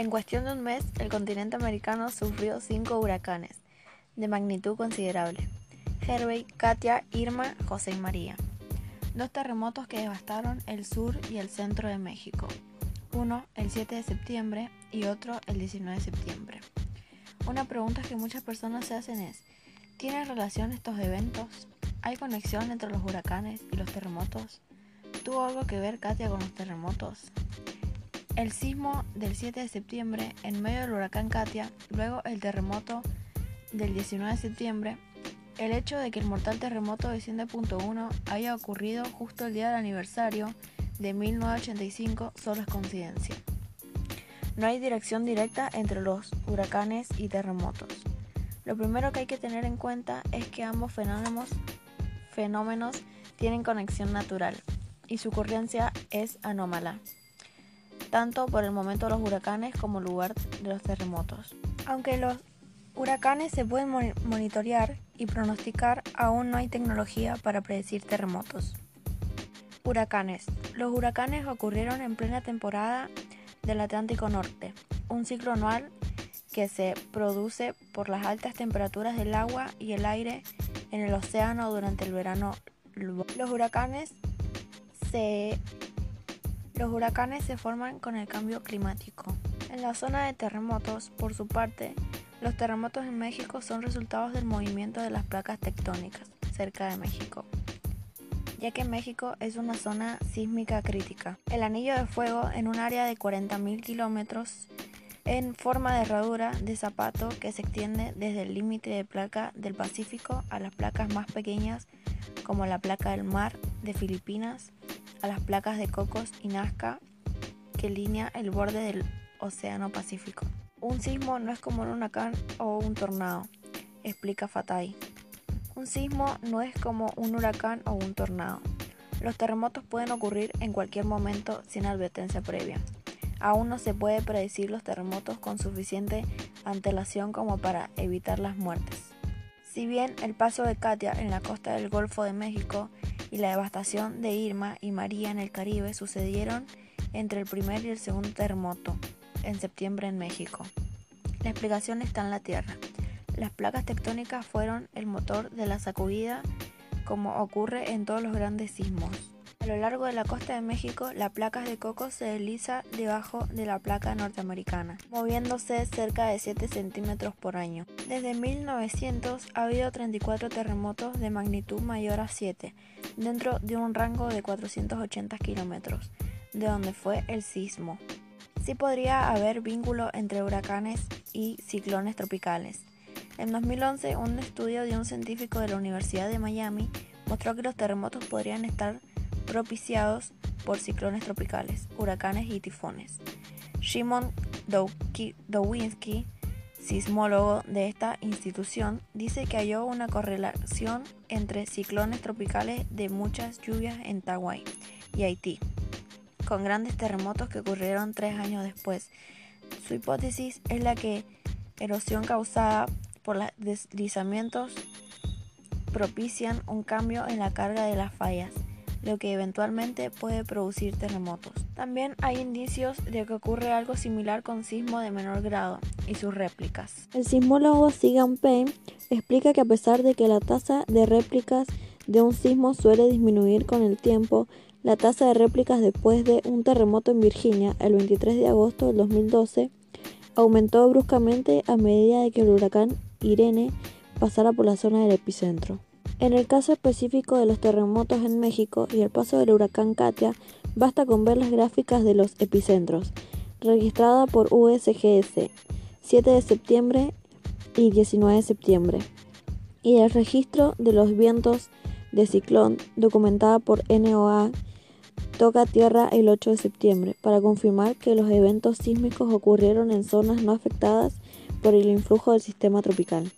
En cuestión de un mes, el continente americano sufrió cinco huracanes de magnitud considerable. Hervey, Katia, Irma, José y María. Dos terremotos que devastaron el sur y el centro de México. Uno el 7 de septiembre y otro el 19 de septiembre. Una pregunta que muchas personas se hacen es, ¿tienen relación estos eventos? ¿Hay conexión entre los huracanes y los terremotos? ¿Tuvo algo que ver Katia con los terremotos? El sismo del 7 de septiembre en medio del huracán Katia, luego el terremoto del 19 de septiembre, el hecho de que el mortal terremoto de 100.1 haya ocurrido justo el día del aniversario de 1985 solo es coincidencia. No hay dirección directa entre los huracanes y terremotos. Lo primero que hay que tener en cuenta es que ambos fenómenos, fenómenos tienen conexión natural y su ocurrencia es anómala, tanto por el momento de los huracanes como lugar de los terremotos. Aunque los huracanes se pueden monitorear y pronosticar, aún no hay tecnología para predecir terremotos. Huracanes. Los huracanes ocurrieron en plena temporada del Atlántico Norte, un ciclo anual que se produce por las altas temperaturas del agua y el aire en el océano durante el verano. Los huracanes se, los huracanes se forman con el cambio climático. En la zona de terremotos, por su parte, los terremotos en México son resultados del movimiento de las placas tectónicas cerca de México, ya que México es una zona sísmica crítica. El anillo de fuego en un área de 40.000 kilómetros en forma de herradura de zapato que se extiende desde el límite de placa del Pacífico a las placas más pequeñas como la placa del mar de Filipinas, a las placas de Cocos y Nazca que línea el borde del Océano Pacífico. Un sismo no es como un huracán o un tornado, explica Fatay. Un sismo no es como un huracán o un tornado. Los terremotos pueden ocurrir en cualquier momento sin advertencia previa. Aún no se puede predecir los terremotos con suficiente antelación como para evitar las muertes. Si bien el paso de Katia en la costa del Golfo de México y la devastación de Irma y María en el Caribe sucedieron entre el primer y el segundo terremoto, en septiembre en México. La explicación está en la Tierra. Las placas tectónicas fueron el motor de la sacudida como ocurre en todos los grandes sismos. A lo largo de la costa de México, la placa de coco se desliza debajo de la placa norteamericana, moviéndose cerca de 7 centímetros por año. Desde 1900 ha habido 34 terremotos de magnitud mayor a 7, dentro de un rango de 480 kilómetros, de donde fue el sismo. Sí podría haber vínculo entre huracanes y ciclones tropicales. En 2011, un estudio de un científico de la Universidad de Miami mostró que los terremotos podrían estar propiciados por ciclones tropicales, huracanes y tifones. Shimon Dowinski, sismólogo de esta institución, dice que halló una correlación entre ciclones tropicales de muchas lluvias en Tawái y Haití con grandes terremotos que ocurrieron tres años después. Su hipótesis es la que erosión causada por los deslizamientos propician un cambio en la carga de las fallas, lo que eventualmente puede producir terremotos. También hay indicios de que ocurre algo similar con sismo de menor grado y sus réplicas. El sismólogo Sigan Payne explica que a pesar de que la tasa de réplicas de un sismo suele disminuir con el tiempo, la tasa de réplicas después de un terremoto en Virginia el 23 de agosto del 2012 aumentó bruscamente a medida de que el huracán Irene pasara por la zona del epicentro. En el caso específico de los terremotos en México y el paso del huracán Katia, basta con ver las gráficas de los epicentros, registrada por USGS 7 de septiembre y 19 de septiembre, y el registro de los vientos de ciclón documentada por NOAA toca tierra el 8 de septiembre para confirmar que los eventos sísmicos ocurrieron en zonas no afectadas por el influjo del sistema tropical.